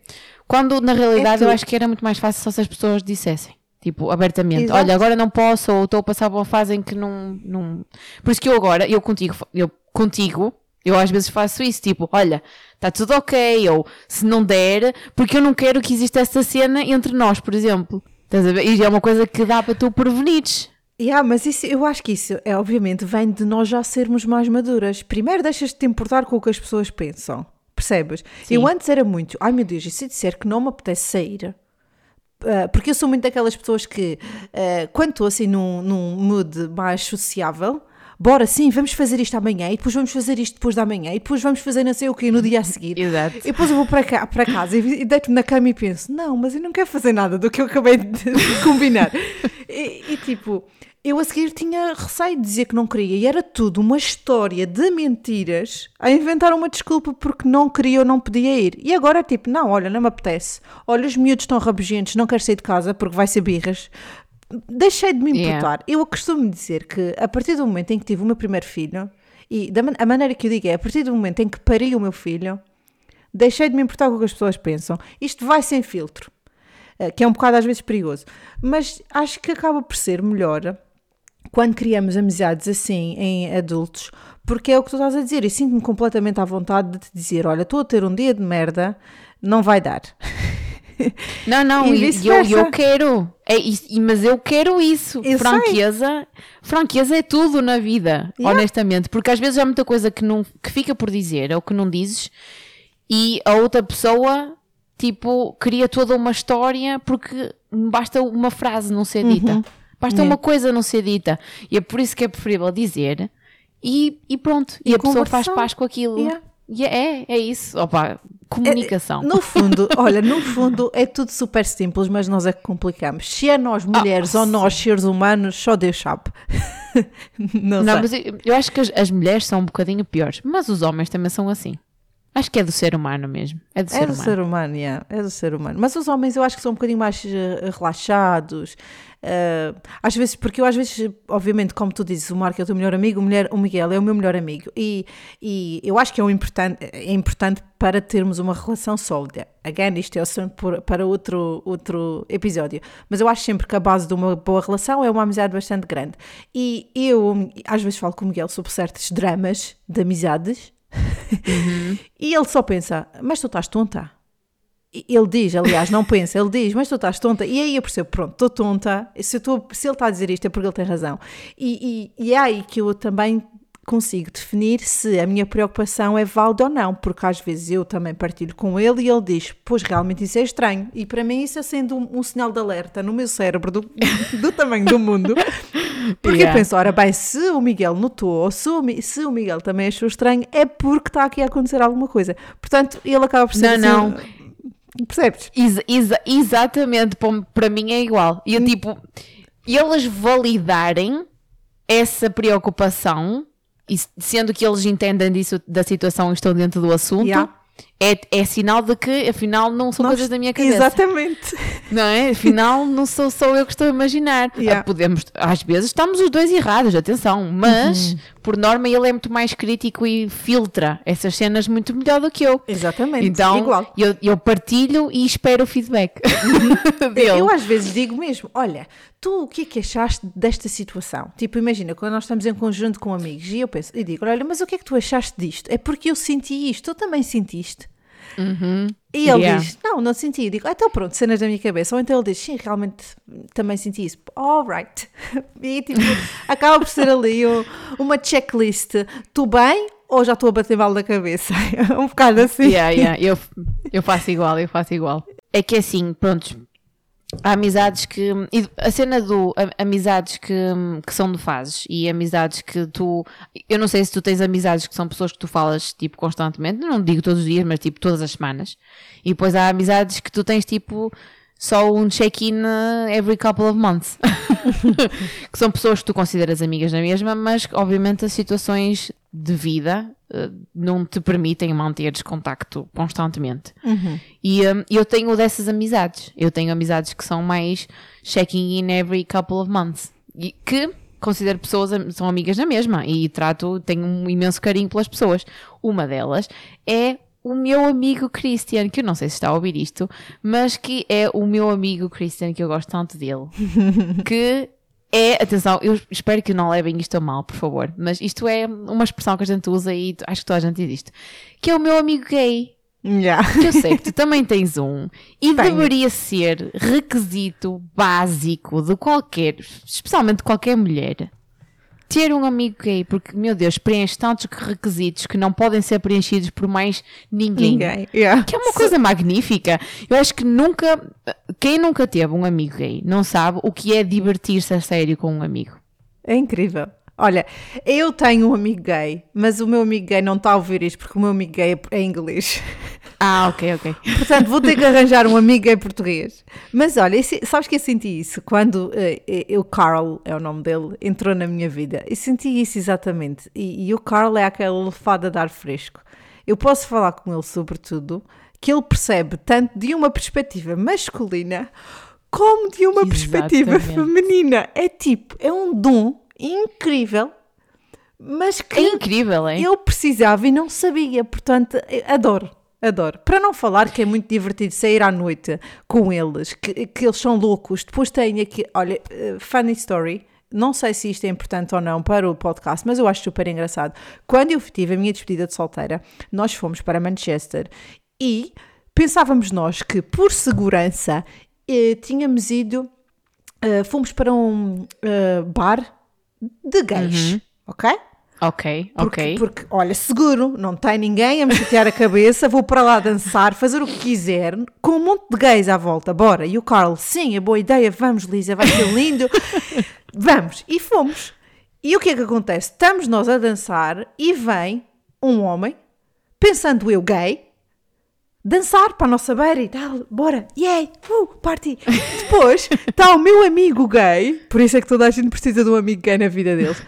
Quando na realidade É eu acho que era muito mais fácil só se as pessoas dissessem. Tipo, abertamente, Exato. olha, agora não posso, ou estou a passar por uma fase em que não, não. Por isso que eu agora, eu contigo, eu contigo, eu às vezes faço isso, tipo, olha, está tudo ok, ou se não der, porque eu não quero que exista essa cena entre nós, por exemplo. Estás a ver? E é uma coisa que dá para tu prevenires. Yeah, mas isso, eu acho que isso, é, obviamente, vem de nós já sermos mais maduras. Primeiro deixas de te importar com o que as pessoas pensam. Percebes? Sim. Eu antes era muito, ai meu Deus, e se disser que não me apetece sair? Ah, porque eu sou muito daquelas pessoas que, ah, quando estou assim num, num mood mais sociável, bora sim, vamos fazer isto amanhã, e depois vamos fazer isto depois da manhã, e depois vamos fazer não sei o quê no dia a seguir. Exato. E depois eu vou para, cá, para casa e, e deito-me na cama e penso: não, mas eu não quero fazer nada do que eu acabei de, combinar. e, e, tipo, eu a seguir tinha receio de dizer que não queria e era tudo uma história de mentiras a inventar uma desculpa porque não queria ou não podia ir. E agora é tipo, não, olha, não me apetece. Olha, os miúdos estão rabugentos, não quero sair de casa porque vai ser birras. Deixei de me importar. Yeah. Eu costumo dizer que a partir do momento em que tive o meu primeiro filho, e da man- a maneira que eu digo é, a partir do momento em que pari o meu filho, deixei de me importar com o que as pessoas pensam. Isto vai sem filtro, eh, que é um bocado às vezes perigoso. Mas acho que acaba por ser melhor quando criamos amizades assim em adultos, porque é o que tu estás a dizer. E sinto-me completamente à vontade de te dizer: olha, estou a ter um dia de merda, não vai dar. Não, não, E eu, eu quero. É isso, mas eu quero isso. Eu sei. franqueza. Franqueza é tudo na vida, Yeah. honestamente. Porque às vezes há muita coisa que, não, que fica por dizer ou que não dizes e a outra pessoa, tipo, cria toda uma história porque basta uma frase não ser dita. Basta É. uma coisa não ser dita. E é por isso que é preferível dizer e, e pronto. E, E a pessoa faz paz com aquilo. Yeah. E é, é isso. Opa, comunicação. No fundo, olha, no fundo é tudo super simples, mas nós é que complicamos. Se é nós mulheres ou nós seres humanos, só Deus sabe. não, Não, sei. mas eu, eu acho que as, as mulheres são um bocadinho piores, mas os homens também são assim. Acho que é do ser humano mesmo. É do É ser do humano. ser humano, yeah, é do ser humano. Mas os homens eu acho que são um bocadinho mais eh, relaxados. Eh, às vezes, porque eu às vezes, obviamente, como tu dizes, o Marco é o teu melhor amigo, o, mulher, o Miguel é o meu melhor amigo. E, e eu acho que é, um importante, é importante para termos uma relação sólida. Again, isto é por- para outro, outro episódio. Mas eu acho sempre que a base de uma boa relação é uma amizade bastante grande. E eu, às vezes, falo com o Miguel sobre certos dramas de amizades. E ele só pensa, mas tu estás tonta. Ele diz, aliás, não pensa, ele diz, mas tu estás tonta. E aí eu percebo, pronto, estou tonta. Se, estou- se ele está a dizer isto é porque ele tem razão. E, e, e é aí que eu também consigo definir se a minha preocupação é válida ou não, porque às vezes eu também partilho com ele e ele diz, pois realmente isso é estranho. E para mim isso é sendo um, um sinal de alerta no meu cérebro do, do tamanho do mundo. Porque Yeah. eu penso, ora bem, se o Miguel notou, ou se o, se o Miguel também achou estranho, é porque está aqui a acontecer alguma coisa. Portanto, ele acaba por ser Não, assim, Percebes? Exa- exa- exatamente, para mim é igual. E eu, tipo, eles validarem essa preocupação, e sendo que eles entendem disso da situação e estão dentro do assunto, Yeah. É, é sinal de que afinal não são Nós- coisas da minha cabeça. Exatamente. Não é? Afinal, não sou só eu que estou a imaginar. Yeah. Ah, Podemos, às vezes estamos os dois errados, atenção, mas Uhum. por norma ele é muito mais crítico e filtra essas cenas muito melhor do que eu. Exatamente. Então, Igual. Eu, eu partilho e espero o feedback dele. Eu às vezes digo mesmo, olha, tu o que é que achaste desta situação? Tipo, imagina, quando nós estamos em conjunto com amigos e eu penso, e digo, olha, mas o que é que tu achaste disto? É porque eu senti isto, tu também sentiste? E ele Yeah. diz, não, não senti. Eu digo, ah, então pronto, cenas da minha cabeça. Ou então ele diz, sim, realmente também senti isso. Alright. E tipo, acaba por ser ali um- uma checklist. Tu bem ou já estou a bater mal da cabeça? um bocado assim. Yeah, yeah, Eu, eu faço igual, eu faço igual. É que assim, pronto, há amizades que. A cena do. amizades que, que são de fases e amizades que tu. Eu não sei se tu tens amizades que são pessoas que tu falas tipo constantemente, não digo todos os dias, mas tipo todas as semanas. E depois há amizades que tu tens tipo. Só um check-in uh, every couple of months. que são pessoas que tu consideras amigas na mesma, mas que, obviamente as situações de vida uh, não te permitem manteres contacto constantemente. E um, eu tenho dessas amizades. Eu tenho amizades que são mais checking in every couple of months. E que considero pessoas, são amigas na mesma e trato, tenho um imenso carinho pelas pessoas. Uma delas é o meu amigo Christian, que eu não sei se está a ouvir isto, mas que é o meu amigo Christian, que eu gosto tanto dele. que é, atenção, eu espero que não levem isto a mal, por favor, mas isto é uma expressão que a gente usa e acho que toda a gente diz isto, que é o meu amigo gay. Yeah. Que eu sei que tu também tens um e Tenho. deveria ser requisito básico de qualquer, especialmente de qualquer mulher, ter um amigo gay, porque, meu Deus, preenche tantos requisitos que não podem ser preenchidos por mais ninguém. Ninguém. Yeah. Que é uma coisa magnífica. Eu acho que nunca, quem nunca teve um amigo gay não sabe o que é divertir-se a sério com um amigo. É incrível. Olha, eu tenho um amigo gay, mas o meu amigo gay não está a ouvir isto porque o meu amigo gay é inglês. Ah, ok, ok. Portanto, vou ter que arranjar um amigo gay português. Mas olha, esse- sabes que eu senti isso quando eh, eh, o Carl, é o nome dele, entrou na minha vida. Eu senti isso exatamente. E, e o Carl é aquela lefada de ar fresco. Eu posso falar com ele sobre tudo, que ele percebe tanto de uma perspectiva masculina como de uma perspectiva Exatamente. feminina. É tipo, é um dom incrível, mas que É incrível, é? eu precisava e não sabia, portanto, adoro. Adoro. Para não falar que é muito divertido sair à noite com eles, que, que eles são loucos. Depois tem aqui, olha, eh, funny story. Não sei se isto é importante ou não para o podcast, mas eu acho super engraçado. Quando eu tive a minha despedida de solteira, nós fomos para Manchester e pensávamos nós que, por segurança, eh, tínhamos ido, eh, fomos para um eh, bar de gays, ok? Ok, Porque, ok. porque, olha, seguro, não tem ninguém a me chatear a cabeça, vou para lá dançar, fazer o que quiser, com um monte de gays à volta, bora. E o Carl, sim, é boa ideia, vamos, Lisa, vai ser lindo. vamos. E fomos. E o que é que acontece? Estamos nós a dançar e vem um homem, pensando eu gay, dançar para a nossa beira e tal, bora, yay, uh, party. Depois está o meu amigo gay, por isso é que toda a gente precisa de um amigo gay na vida deles,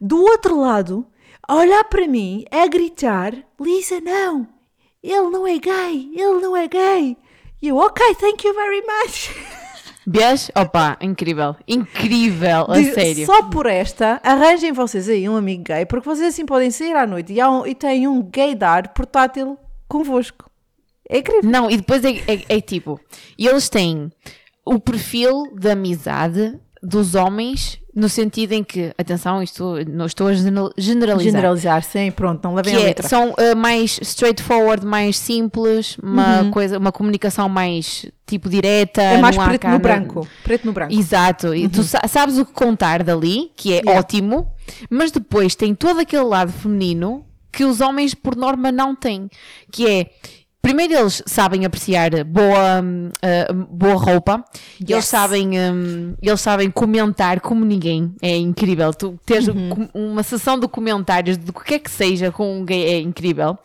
do outro lado, a olhar para mim, a gritar: Lisa, não, ele não é gay, ele não é gay. E eu, ok, thank you very much. Vês? Opa, incrível. Incrível, a Digo, sério. Só por esta, arranjem vocês aí um amigo gay, porque vocês assim podem sair à noite e, um, e têm um gaydar portátil convosco. É incrível. Não, e depois é, é- é tipo, eles têm o perfil de amizade dos homens no sentido em que, atenção, isto não estou a general- generalizar. Generalizar, sim, pronto, não levem que a é- letra. são uh, mais straightforward, mais simples, uma coisa, uma comunicação mais tipo direta. Uhum. é mais preto no branco. Preto no branco. Exato, e tu sa- sabes o que contar dali, que é Yeah. ótimo, mas depois tem todo aquele lado feminino que os homens, por norma, não têm. Que é, primeiro, eles sabem apreciar boa, ah, boa roupa, eles Yes. sabem, hum, eles sabem comentar como ninguém. É incrível. Tu teres Uhum. uma sessão de comentários de o que é que seja com um gay é incrível.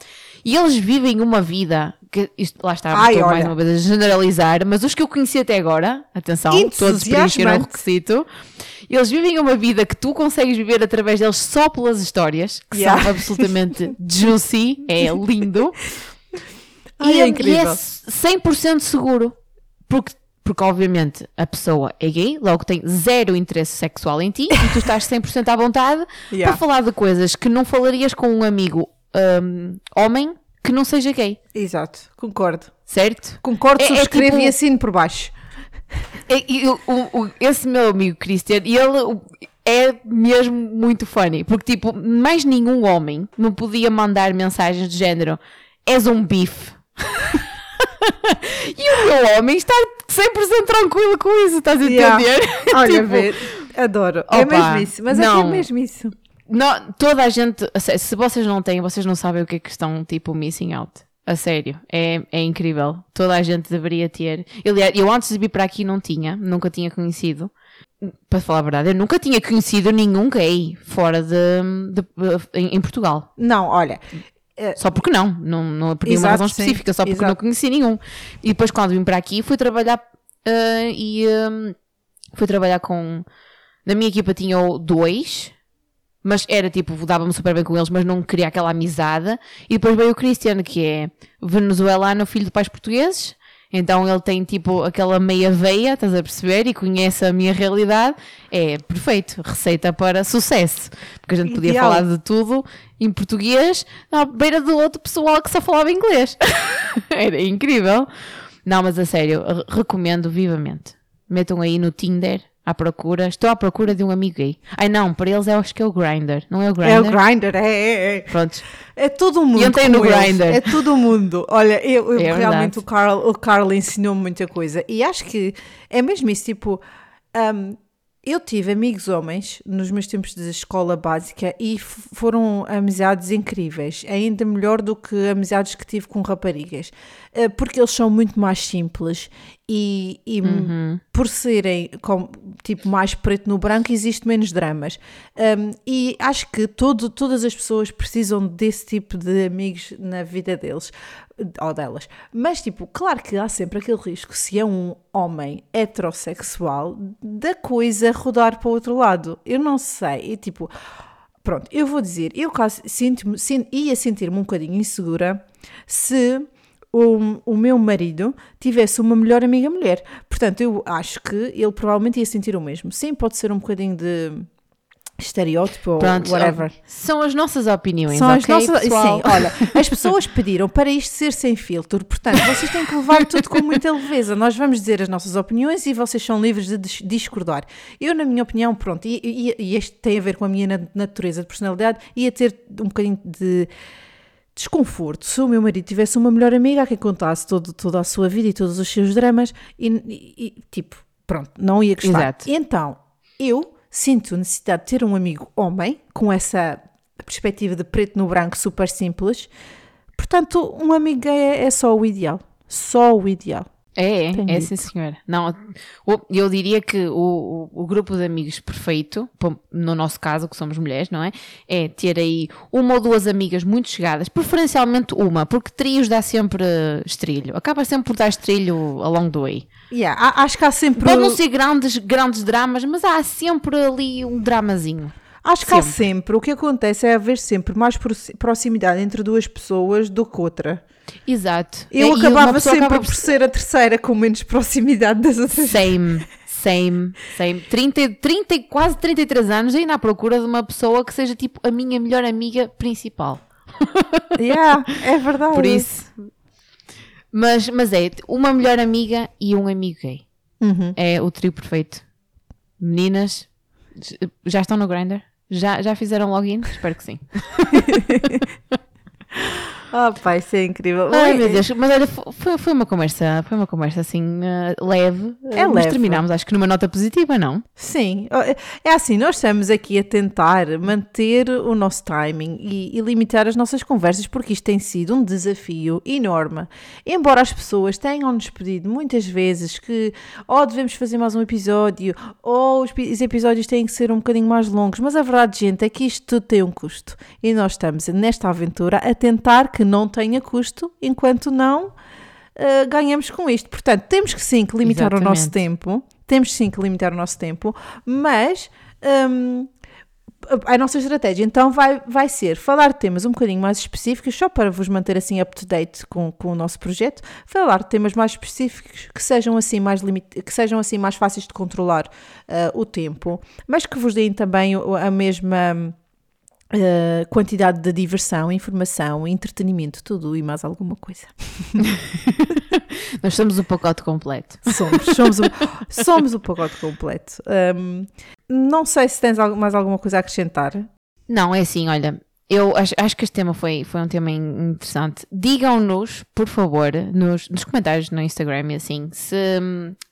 E eles vivem uma vida. Que isto, lá está, Ai, mais uma vez a generalizar, mas os que eu conheci até agora, atenção, todos preencheram o requisito. Eles vivem uma vida que tu consegues viver através deles só pelas histórias, que Yeah. são absolutamente juicy, é lindo. Ai, e, é e incrível. 100% seguro. Porque, porque, obviamente, a pessoa é gay, logo tem zero interesse sexual em ti e tu estás 100% à vontade Yeah. para falar de coisas que não falarias com um amigo hum, homem que não seja gay, Exato, concordo. certo? Concordo, É- é subscrevo tipo- e assino por baixo. E, e o- o- esse meu amigo Christian, ele é mesmo muito funny, porque tipo, mais nenhum homem me podia mandar mensagens do género és um bife. e o meu homem está 100% tranquilo com isso, estás a Yeah. entender? Olha, Tipo, ver, adoro. é opa, mesmo isso, mas é que é não. mesmo isso. não- toda a gente, se vocês não têm, vocês não sabem o que é que estão tipo missing out. A sério, é, é incrível. Toda a gente deveria ter. Aliás, eu antes de vir para aqui não tinha, nunca tinha conhecido. Para falar a verdade, eu nunca tinha conhecido nenhum gay fora de, de- em, em Portugal. Não, olha, Só porque não, não, não por nenhuma razão sim, específica, só porque exato. não conheci nenhum. E depois, quando vim para aqui, fui trabalhar eh, e hum, fui trabalhar com. Na minha equipa tinha dois, mas era tipo, dava-me super bem com eles, mas não queria aquela amizade. E depois veio o Cristiano, que é venezuelano, filho de pais portugueses. Então ele tem tipo aquela meia veia, estás a perceber? E conhece a minha realidade. É perfeito, receita para sucesso. Porque a gente podia Ideal. falar de tudo em português à beira do outro pessoal que só falava inglês. Era incrível. Não, mas a sério, re- recomendo vivamente. Metam aí no Tinder à procura. Estou à procura de um amigo gay. Ai não, para eles eu acho que é o Grindr. Não é o Grindr? é o Grindr, é, é, é. Pronto. É todo o mundo. E como no. Grindr. É todo o mundo. Olha, eu, eu É realmente verdade. o Carl, o Carl ensinou-me muita coisa. E acho que é mesmo isso, tipo, hum, eu tive amigos homens nos meus tempos de escola básica e foram amizades incríveis, ainda melhor do que amizades que tive com raparigas, eh, porque eles são muito mais simples e, e uhum. por serem com, tipo mais preto no branco existe menos dramas. Um, e acho que todo, todas as pessoas precisam desse tipo de amigos na vida deles ou delas. Mas, tipo, claro que há sempre aquele risco, se é um homem heterossexual, da coisa rodar para o outro lado. Eu não sei. E, tipo, pronto, eu vou dizer, eu caso sinto, sinto, ia sentir-me um bocadinho insegura se o, o meu marido tivesse uma melhor amiga mulher. Portanto, eu acho que ele provavelmente ia sentir o mesmo. Sim, pode ser um bocadinho de estereótipo Pronto, ou whatever. São as nossas opiniões, São okay, as nossas, pessoal? Sim, olha, as pessoas pediram para isto ser sem filtro, portanto, vocês têm que levar tudo com muita leveza. Nós vamos dizer as nossas opiniões e vocês são livres de discordar. Eu, na minha opinião, pronto, e, e, e este tem a ver com a minha natureza de personalidade, ia ter um bocadinho de desconforto se o meu marido tivesse uma melhor amiga a quem contasse todo, toda a sua vida e todos os seus dramas e, e tipo, pronto, não ia gostar. Exato. Então, eu sinto necessidade de ter um amigo homem com essa perspectiva de preto no branco super simples. Portanto, um amigo gay é, é só o ideal. Só o ideal. É, é, é sim senhora. Não, eu diria que o, o, grupo de amigos perfeito, no nosso caso, que somos mulheres, não é? É ter aí uma ou duas amigas muito chegadas, preferencialmente uma, porque trios dá sempre estrilho. Acaba sempre por dar estrilho ao longo do way. Yeah, acho que há sempre. Pode não ser grandes, grandes dramas, mas há sempre ali um dramazinho. Acho que sempre. há sempre. O que acontece é haver sempre mais proximidade entre duas pessoas do que outra. Exato. Eu é, acabava sempre acaba por ser a terceira com menos proximidade das outras. Same, same, same. 30, 30, quase 33 anos ainda à procura de uma pessoa que seja tipo a minha melhor amiga principal. Yeah, é verdade. Por isso. Mas, mas é uma melhor amiga e um amigo gay. Uhum. É o trio perfeito. Meninas, já estão no Grindr? Já, já fizeram login? Espero que sim. Oh, pai, isso é incrível. Ai, meu Deus, mas olha, foi, foi uma conversa, foi uma conversa assim uh, leve. É mas leve. terminámos, acho que numa nota positiva, não? Sim, é assim, nós estamos aqui a tentar manter o nosso timing e, e limitar as nossas conversas, porque isto tem sido um desafio enorme. Embora as pessoas tenham-nos pedido muitas vezes que ou oh, devemos fazer mais um episódio, ou os, os episódios têm que ser um bocadinho mais longos, mas a verdade, gente, é que isto tudo tem um custo. E nós estamos nesta aventura a tentar que que não tenha custo, enquanto não uh, ganhamos com isto. Portanto, temos que sim que limitar Exatamente. o nosso tempo, temos sim que limitar o nosso tempo, mas um, a nossa estratégia então vai, vai ser falar de temas um bocadinho mais específicos, só para vos manter assim up to date com, com o nosso projeto, falar de temas mais específicos que sejam assim mais, limit, que sejam assim mais fáceis de controlar uh, o tempo, mas que vos deem também a mesma Uh, quantidade de diversão, informação, entretenimento, tudo e mais alguma coisa. Nós somos o pacote completo. Somos, somos, o, somos o pacote completo. Um, não sei se tens mais alguma coisa a acrescentar. Não, é assim, olha, eu acho, acho, que este tema foi, foi um tema interessante. Digam-nos, por favor, nos, nos, comentários no Instagram e assim, se,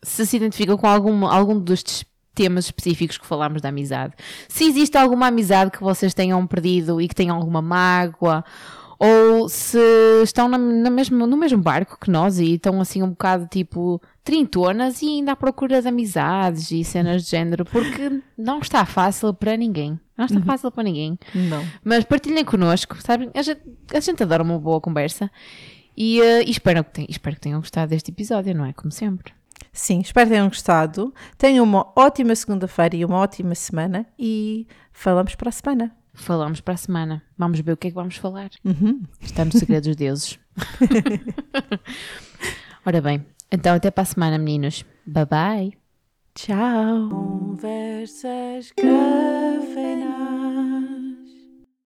se se identificam com algum, algum destes temas específicos que falámos da amizade. Se existe alguma amizade que vocês tenham perdido e que tenham alguma mágoa, ou se estão na, na mesmo, no mesmo barco que nós e estão assim um bocado tipo trintonas e ainda à procura de amizades e cenas de género, porque não está fácil para ninguém. Não está uhum. fácil para ninguém. Não. Mas partilhem connosco, sabem? A gente, a gente adora uma boa conversa e, uh, e espero, que espero que tenham gostado deste episódio, não é? Como sempre. Sim, espero que tenham gostado. Tenham uma ótima segunda-feira e uma ótima semana e falamos para a semana. Falamos para a semana. Vamos ver o que é que vamos falar. Uhum. Está no segredo dos deuses. Ora bem, então até para a semana, meninos. Bye bye. Tchau. Conversas